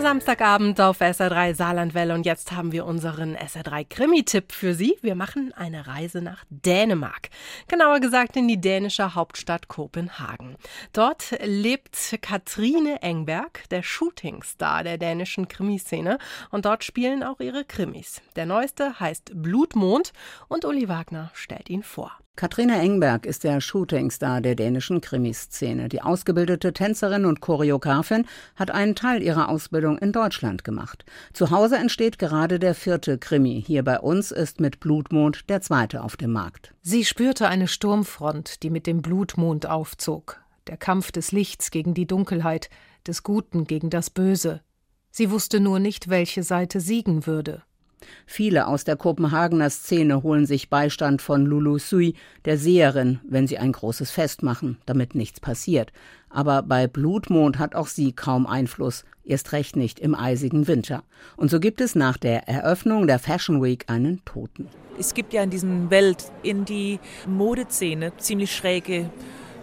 Samstagabend auf SR3 Saarlandwelle und jetzt haben wir unseren SR3 Krimi-Tipp für Sie. Wir machen eine Reise nach Dänemark. Genauer gesagt in die dänische Hauptstadt Kopenhagen. Dort lebt Katrine Engberg, der Shootingstar der dänischen Krimiszene und dort spielen auch ihre Krimis. Der neueste heißt Blutmond und Uli Wagner stellt ihn vor. Katrine Engberg ist der Shootingstar der dänischen Krimiszene. Die ausgebildete Tänzerin und Choreografin hat einen Teil ihrer Ausbildung in Deutschland gemacht. Zu Hause entsteht gerade der vierte Krimi. Hier bei uns ist mit Blutmond der zweite auf dem Markt. Sie spürte eine Sturmfront, die mit dem Blutmond aufzog. Der Kampf des Lichts gegen die Dunkelheit, des Guten gegen das Böse. Sie wusste nur nicht, welche Seite siegen würde. Viele aus der Kopenhagener Szene holen sich Beistand von Lulu Sui, der Seherin, wenn sie ein großes Fest machen, damit nichts passiert. Aber bei Blutmond hat auch sie kaum Einfluss, erst recht nicht im eisigen Winter. Und so gibt es nach der Eröffnung der Fashion Week einen Toten. Es gibt ja in diesem Welt, in die Modeszene ziemlich schräge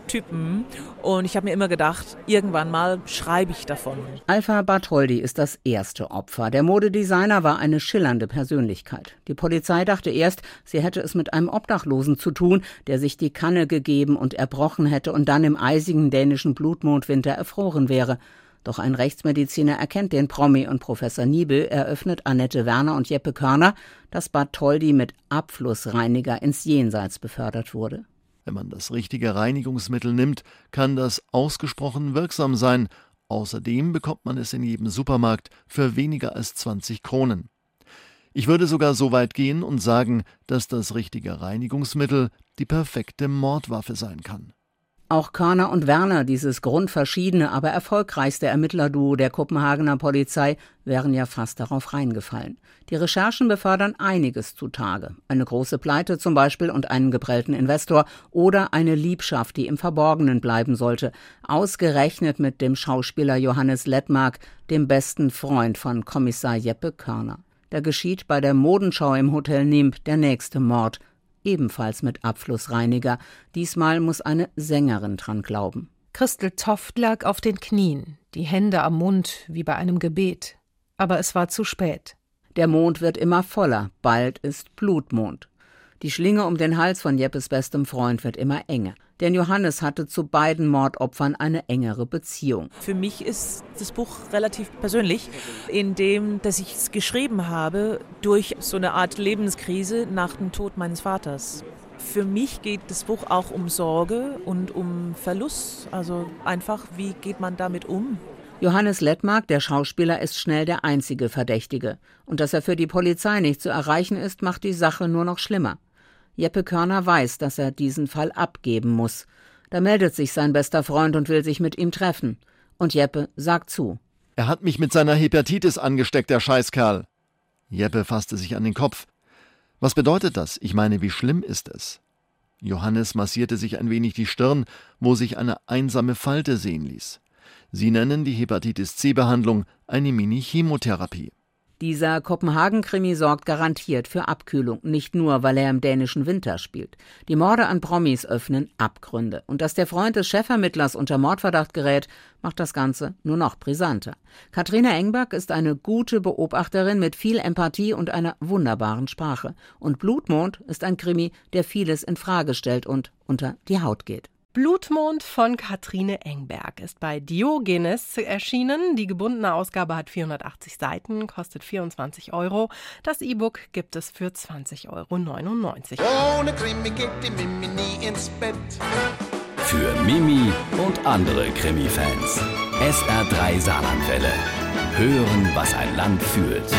Typen. Und ich habe mir immer gedacht, irgendwann mal schreibe ich davon. Alpha Bartholdi ist das erste Opfer. Der Modedesigner war eine schillernde Persönlichkeit. Die Polizei dachte erst, sie hätte es mit einem Obdachlosen zu tun, der sich die Kanne gegeben und erbrochen hätte und dann im eisigen dänischen Blutmondwinter erfroren wäre. Doch ein Rechtsmediziner erkennt den Promi und Professor Niebel eröffnet Annette Werner und Jeppe Körner, dass Bartholdi mit Abflussreiniger ins Jenseits befördert wurde. Wenn man das richtige Reinigungsmittel nimmt, kann das ausgesprochen wirksam sein. Außerdem bekommt man es in jedem Supermarkt für weniger als 20 Kronen. Ich würde sogar so weit gehen und sagen, dass das richtige Reinigungsmittel die perfekte Mordwaffe sein kann. Auch Körner und Werner, dieses grundverschiedene, aber erfolgreichste Ermittlerduo der Kopenhagener Polizei, wären ja fast darauf reingefallen. Die Recherchen befördern einiges zutage. Eine große Pleite zum Beispiel und einen geprellten Investor oder eine Liebschaft, die im Verborgenen bleiben sollte. Ausgerechnet mit dem Schauspieler Johannes Lettmark, dem besten Freund von Kommissar Jeppe Körner. Da geschieht bei der Modenschau im Hotel Nimb der nächste Mord ebenfalls mit Abflussreiniger. Diesmal muss eine Sängerin dran glauben. Christel Toft lag auf den Knien, die Hände am Mund wie bei einem Gebet. Aber es war zu spät. Der Mond wird immer voller, bald ist Blutmond. Die Schlinge um den Hals von Jeppes bestem Freund wird immer enger. Denn Johannes hatte zu beiden Mordopfern eine engere Beziehung. Für mich ist das Buch relativ persönlich, in dem, dass ich es geschrieben habe durch so eine Art Lebenskrise nach dem Tod meines Vaters. Für mich geht das Buch auch um Sorge und um Verlust. Also einfach, wie geht man damit um? Johannes Lettmark, der Schauspieler, ist schnell der einzige Verdächtige. Und dass er für die Polizei nicht zu erreichen ist, macht die Sache nur noch schlimmer. Jeppe Körner weiß, dass er diesen Fall abgeben muss. Da meldet sich sein bester Freund und will sich mit ihm treffen. Und Jeppe sagt zu. Er hat mich mit seiner Hepatitis angesteckt, der Scheißkerl. Jeppe fasste sich an den Kopf. Was bedeutet das? Ich meine, wie schlimm ist es? Johannes massierte sich ein wenig die Stirn, wo sich eine einsame Falte sehen ließ. Sie nennen die Hepatitis C-Behandlung eine Mini-Chemotherapie. Dieser Kopenhagen-Krimi sorgt garantiert für Abkühlung, nicht nur, weil er im dänischen Winter spielt. Die Morde an Promis öffnen Abgründe. Und dass der Freund des Chefermittlers unter Mordverdacht gerät, macht das Ganze nur noch brisanter. Katrina Engberg ist eine gute Beobachterin mit viel Empathie und einer wunderbaren Sprache. Und Blutmond ist ein Krimi, der vieles in Frage stellt und unter die Haut geht. Blutmond von Katrine Engberg ist bei Diogenes erschienen. Die gebundene Ausgabe hat 480 Seiten, kostet 24 Euro. Das E-Book gibt es für 20,99 Euro. Ohne Krimi geht die Mimi nie ins Bett. Für Mimi und andere Krimi-Fans. SR3 Saarlandwelle. Hören, was ein Land fühlt.